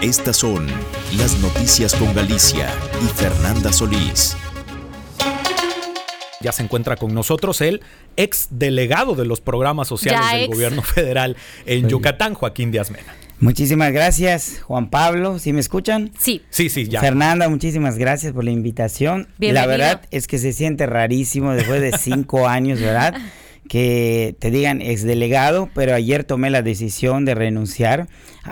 Estas son las noticias con Galicia y Fernanda Solís. Ya se encuentra con nosotros el ex delegado de los programas sociales Ya del ex. gobierno federal en Yucatán, Joaquín Díaz Mena. Muchísimas gracias, Juan Pablo. ¿Sí me escuchan? Sí. Sí, sí, ya. Fernanda, muchísimas gracias por la invitación. Bienvenido. La verdad es que se siente rarísimo después de cinco años, ¿verdad? Que te digan exdelegado, pero ayer tomé la decisión de renunciar.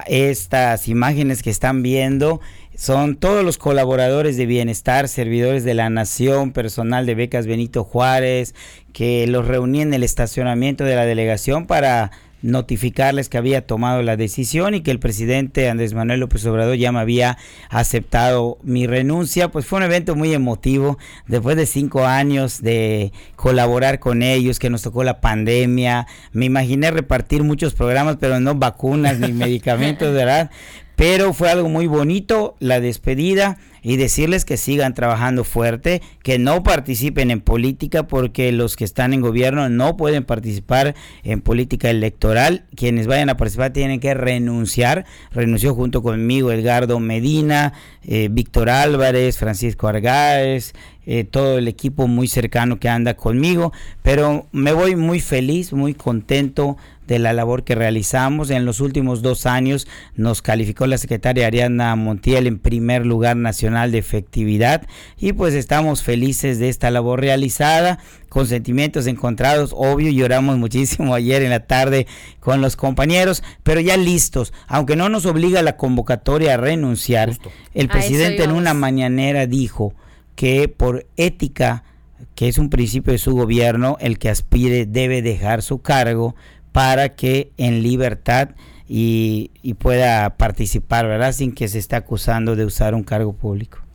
Estas imágenes que están viendo son todos los colaboradores de bienestar, servidores de la nación, personal de becas Benito Juárez, que los reuní en el estacionamiento de la delegación para notificarles que había tomado la decisión y que el presidente Andrés Manuel López Obrador ya me había aceptado mi renuncia. Pues fue un evento muy emotivo después de cinco años de colaborar con ellos, que nos tocó la pandemia. Me imaginé repartir muchos programas, pero no vacunas ni medicamentos, ¿verdad? Pero fue algo muy bonito la despedida y decirles que sigan trabajando fuerte, que no participen en política porque los que están en gobierno no pueden participar en política electoral. Quienes vayan a participar tienen que renunciar. Renunció junto conmigo Edgardo Medina, eh, Víctor Álvarez, Francisco Argáez, eh, todo el equipo muy cercano que anda conmigo, pero me voy muy feliz, muy contento de la labor que realizamos. En los últimos dos años nos calificó la secretaria Ariana Montiel en primer lugar nacional de efectividad y pues estamos felices de esta labor realizada con sentimientos encontrados, obvio, lloramos muchísimo ayer en la tarde con los compañeros, pero ya listos, aunque no nos obliga la convocatoria a renunciar, Justo. el presidente en una mañanera dijo que por ética, que es un principio de su gobierno, el que aspire debe dejar su cargo para que en libertad y, y pueda participar, ¿verdad? Sin que se esté acusando de usar un cargo público.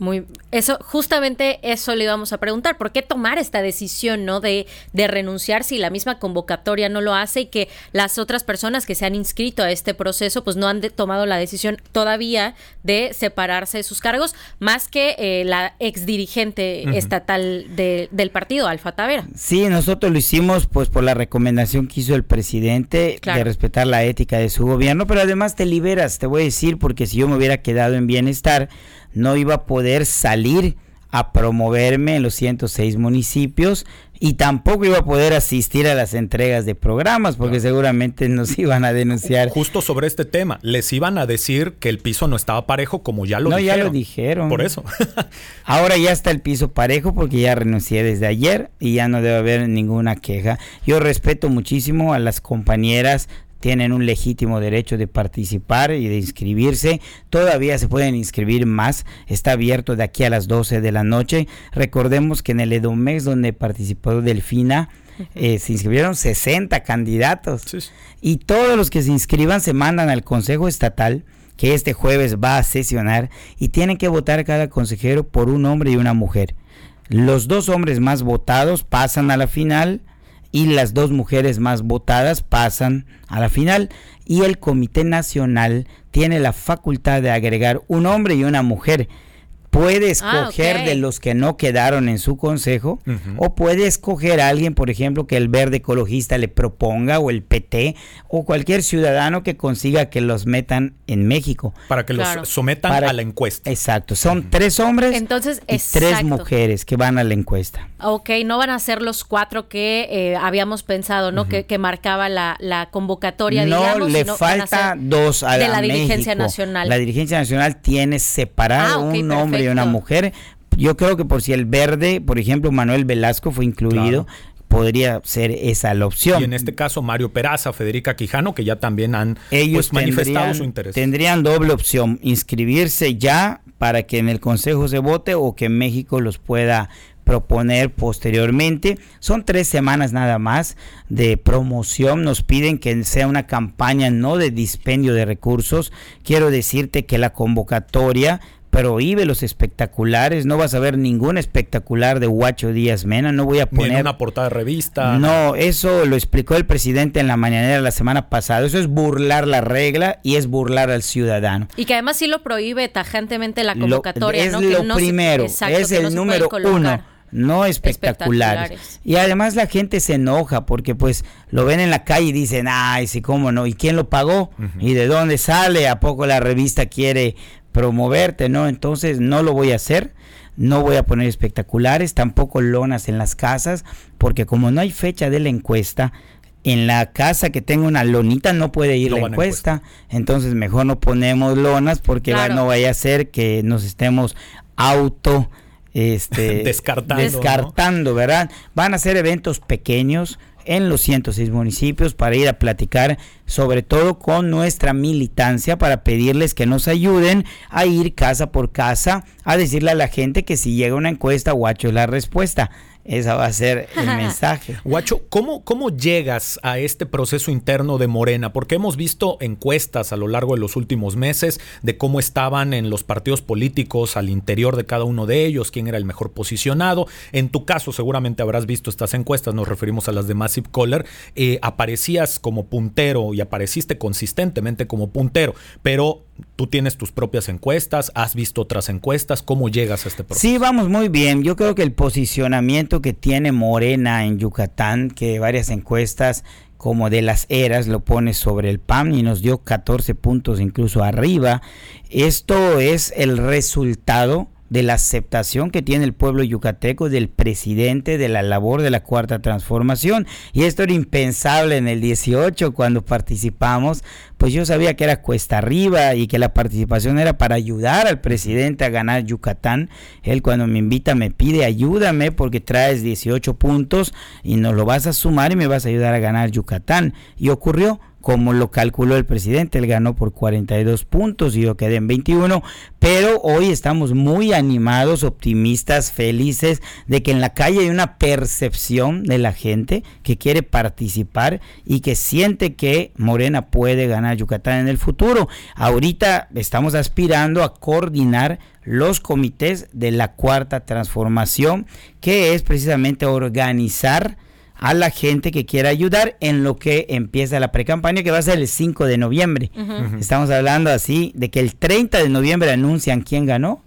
Muy, eso, justamente eso le íbamos a preguntar. ¿Por qué tomar esta decisión, no? De, de renunciar si la misma convocatoria no lo hace y que las otras personas que se han inscrito a este proceso, pues no han de- tomado la decisión todavía de separarse de sus cargos, más que eh, la ex dirigente estatal de- del partido, Alfa Tavera. Sí, nosotros lo hicimos pues por la recomendación que hizo el presidente Claro. de respetar la ética de su gobierno, pero además te liberas, te voy a decir, porque si yo me hubiera quedado en bienestar, no iba a poder salir a promoverme en los 106 municipios y tampoco iba a poder asistir a las entregas de programas porque seguramente nos iban a denunciar. Justo sobre este tema, les iban a decir que el piso no estaba parejo como ya lo No, ya dijeron. lo dijeron. Por eso. Ahora ya está el piso parejo porque ya renuncié desde ayer y ya no debe haber ninguna queja. Yo respeto muchísimo a las compañeras, tienen un legítimo derecho de participar y de inscribirse. Todavía se pueden inscribir más, está abierto de aquí a las 12 de la noche. Recordemos que en el Edomex donde participó Delfina, eh, se inscribieron 60 candidatos. Sí. Y todos los que se inscriban se mandan al Consejo Estatal, que este jueves va a sesionar, y tienen que votar cada consejero por un hombre y una mujer. Los dos hombres más votados pasan a la final y las dos mujeres más votadas pasan a la final. Y el Comité Nacional tiene la facultad de agregar un hombre y una mujer. Puede escoger ok. de los que no quedaron en su consejo o puede escoger a alguien, por ejemplo, que el verde ecologista le proponga o el PT o cualquier ciudadano que consiga que los metan en México. Para que Claro. los sometan Para- a la encuesta. Exacto, son tres hombres Entonces, y tres mujeres que van a la encuesta. Ok, no van a ser los cuatro que eh, habíamos pensado, ¿no? que, que marcaba la, la convocatoria, no digamos. le sino van a falta ser dos a de la la dirigencia México. nacional. La dirigencia nacional tiene separado Ah, un hombre y una mujer. Yo creo que por si el verde, por ejemplo, Manuel Velasco fue incluido, podría ser esa la opción. Y en este caso, Mario Peraza, Federica Quijano, que ya también han ellos pues, manifestado tendrían, su interés. tendrían doble opción, inscribirse ya para que en el Consejo se vote o que México los pueda proponer posteriormente. Son tres semanas nada más de promoción. Nos piden que sea una campaña no de dispendio de recursos. Quiero decirte que la convocatoria prohíbe los espectaculares. No vas a ver ningún espectacular de Huacho Díaz Mena. No voy a Ni en poner una portada de revista. no, eso lo explicó el presidente en la mañanera la semana pasada. Eso es burlar la regla y es burlar al ciudadano. Y que además sí lo prohíbe tajantemente la Lo- convocatoria, es ¿no? Que lo no se- primero, exacto, es que el no número uno. No espectaculares. Y además la gente se enoja porque pues lo ven en la calle y dicen, ay, sí, cómo no, ¿y quién lo pagó? ¿Y de dónde sale? ¿A poco la revista quiere promoverte? No, entonces no lo voy a hacer. No voy a poner espectaculares, tampoco lonas en las casas, porque como no hay fecha de la encuesta, en la casa que tenga una lonita no puede ir la encuesta. Entonces mejor no ponemos lonas porque no vaya a ser que nos estemos auto este, descartando, descartando ¿verdad? Van a ser eventos pequeños en los 106 municipios para ir a platicar sobre todo con nuestra militancia para pedirles que nos ayuden a ir casa por casa a decirle a la gente que si llega una encuesta, guacho es la respuesta. Esa va a ser el mensaje. Guacho, ¿cómo, ¿cómo llegas a este proceso interno de Morena? Porque hemos visto encuestas a lo largo de los últimos meses de cómo estaban en los partidos políticos al interior de cada uno de ellos, quién era el mejor posicionado. En tu caso, seguramente habrás visto estas encuestas, nos referimos a las de Massive Caller. Eh, aparecías como puntero y apareciste consistentemente como puntero, pero tú tienes tus propias encuestas, has visto otras encuestas, ¿cómo llegas a este proceso? Sí, vamos muy bien. Yo creo que el posicionamiento que tiene Morena en Yucatán, que varias encuestas como de las eras lo pone sobre el PAN y nos dio 14 puntos incluso arriba, esto es el resultado de la aceptación que tiene el pueblo yucateco del presidente de la labor de la cuarta transformación. Y esto era impensable en el 18 cuando participamos, pues yo sabía que era cuesta arriba y que la participación era para ayudar al presidente a ganar Yucatán. Él cuando me invita me pide ayúdame porque traes 18 puntos y nos lo vas a sumar y me vas a ayudar a ganar Yucatán. Y ocurrió como lo calculó el presidente, él ganó por 42 puntos y yo quedé en 21, pero hoy estamos muy animados, optimistas, felices de que en la calle hay una percepción de la gente que quiere participar y que siente que Morena puede ganar Yucatán en el futuro. Ahorita estamos aspirando a coordinar los comités de la cuarta transformación, que es precisamente organizar a la gente que quiera ayudar en lo que empieza la precampaña que va a ser el 5 de noviembre. Estamos hablando así de que el 30 de noviembre anuncian quién ganó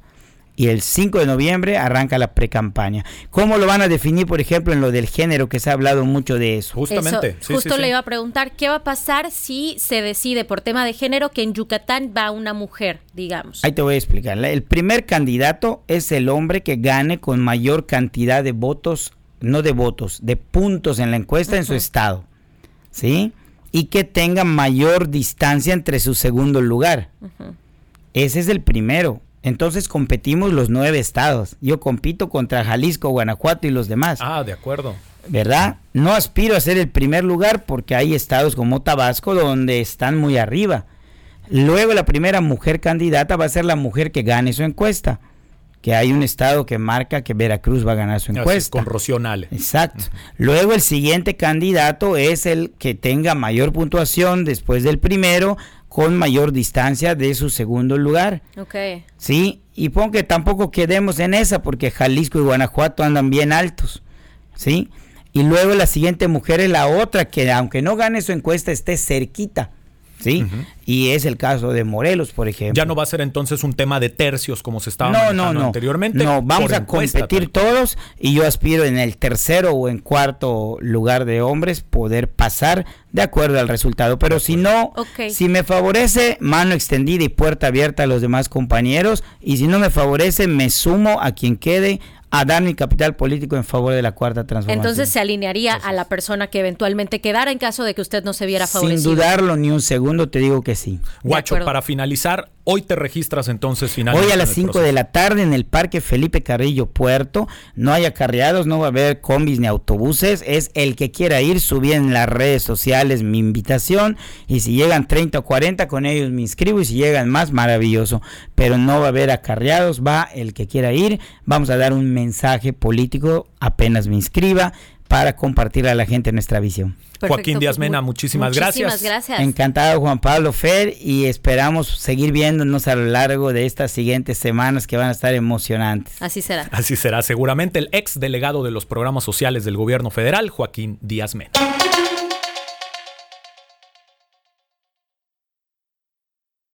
y el 5 de noviembre arranca la precampaña. ¿Cómo lo van a definir, por ejemplo, en lo del género, que se ha hablado mucho de eso? Justamente. justo le iba a preguntar, ¿qué va a pasar si se decide por tema de género que en Yucatán va una mujer, digamos? Ahí te voy a explicar. El primer candidato es el hombre que gane con mayor cantidad de votos no de votos, de puntos en la encuesta en su estado, ¿sí? Y que tenga mayor distancia entre su segundo lugar. Ese es el primero. Entonces competimos los nueve estados. Yo compito contra Jalisco, Guanajuato y los demás. Ah, de acuerdo. ¿Verdad? No aspiro a ser el primer lugar porque hay estados como Tabasco donde están muy arriba. Luego la primera mujer candidata va a ser la mujer que gane su encuesta que hay un estado que marca que Veracruz va a ganar su encuesta. con Rocío Nale. Exacto. Luego el siguiente candidato es el que tenga mayor puntuación después del primero con mayor distancia de su segundo lugar. Ok. Sí, y pongo que tampoco quedemos en esa porque Jalisco y Guanajuato andan bien altos. ¿Sí? Y luego la siguiente mujer es la otra que aunque no gane su encuesta esté cerquita. ¿Sí? Y es el caso de Morelos, por ejemplo. Ya no va a ser entonces un tema de tercios como se estaba no, no, no. anteriormente. No, vamos a competir todos y yo aspiro en el tercero o en cuarto lugar de hombres poder pasar de acuerdo al resultado. Pero si no, si me favorece, mano extendida y puerta abierta a los demás compañeros. Y si no me favorece, me sumo a quien quede a dar mi capital político en favor de la cuarta transformación. Entonces se alinearía a la persona que eventualmente quedara en caso de que usted no se viera favorecido. Sin dudarlo ni un segundo, te digo que sí. Guacho, para finalizar, Hoy te registras entonces finalmente. Hoy a las 5 de la tarde en el Parque Felipe Carrillo Puerto. No hay acarreados, no va a haber combis ni autobuses. Es el que quiera ir, subí en las redes sociales mi invitación. Y si llegan 30 o 40, con ellos me inscribo. Y si llegan más, maravilloso. Pero no va a haber acarreados, va el que quiera ir. Vamos a dar un mensaje político apenas me inscriba para compartir a la gente nuestra visión. Joaquín Díaz Mena, muchísimas, muchísimas gracias. Encantado Juan Pablo Fer y esperamos seguir viéndonos a lo largo de estas siguientes semanas que van a estar emocionantes. Así será. Así será seguramente el ex delegado de los programas sociales del gobierno federal, Joaquín Díaz Mena.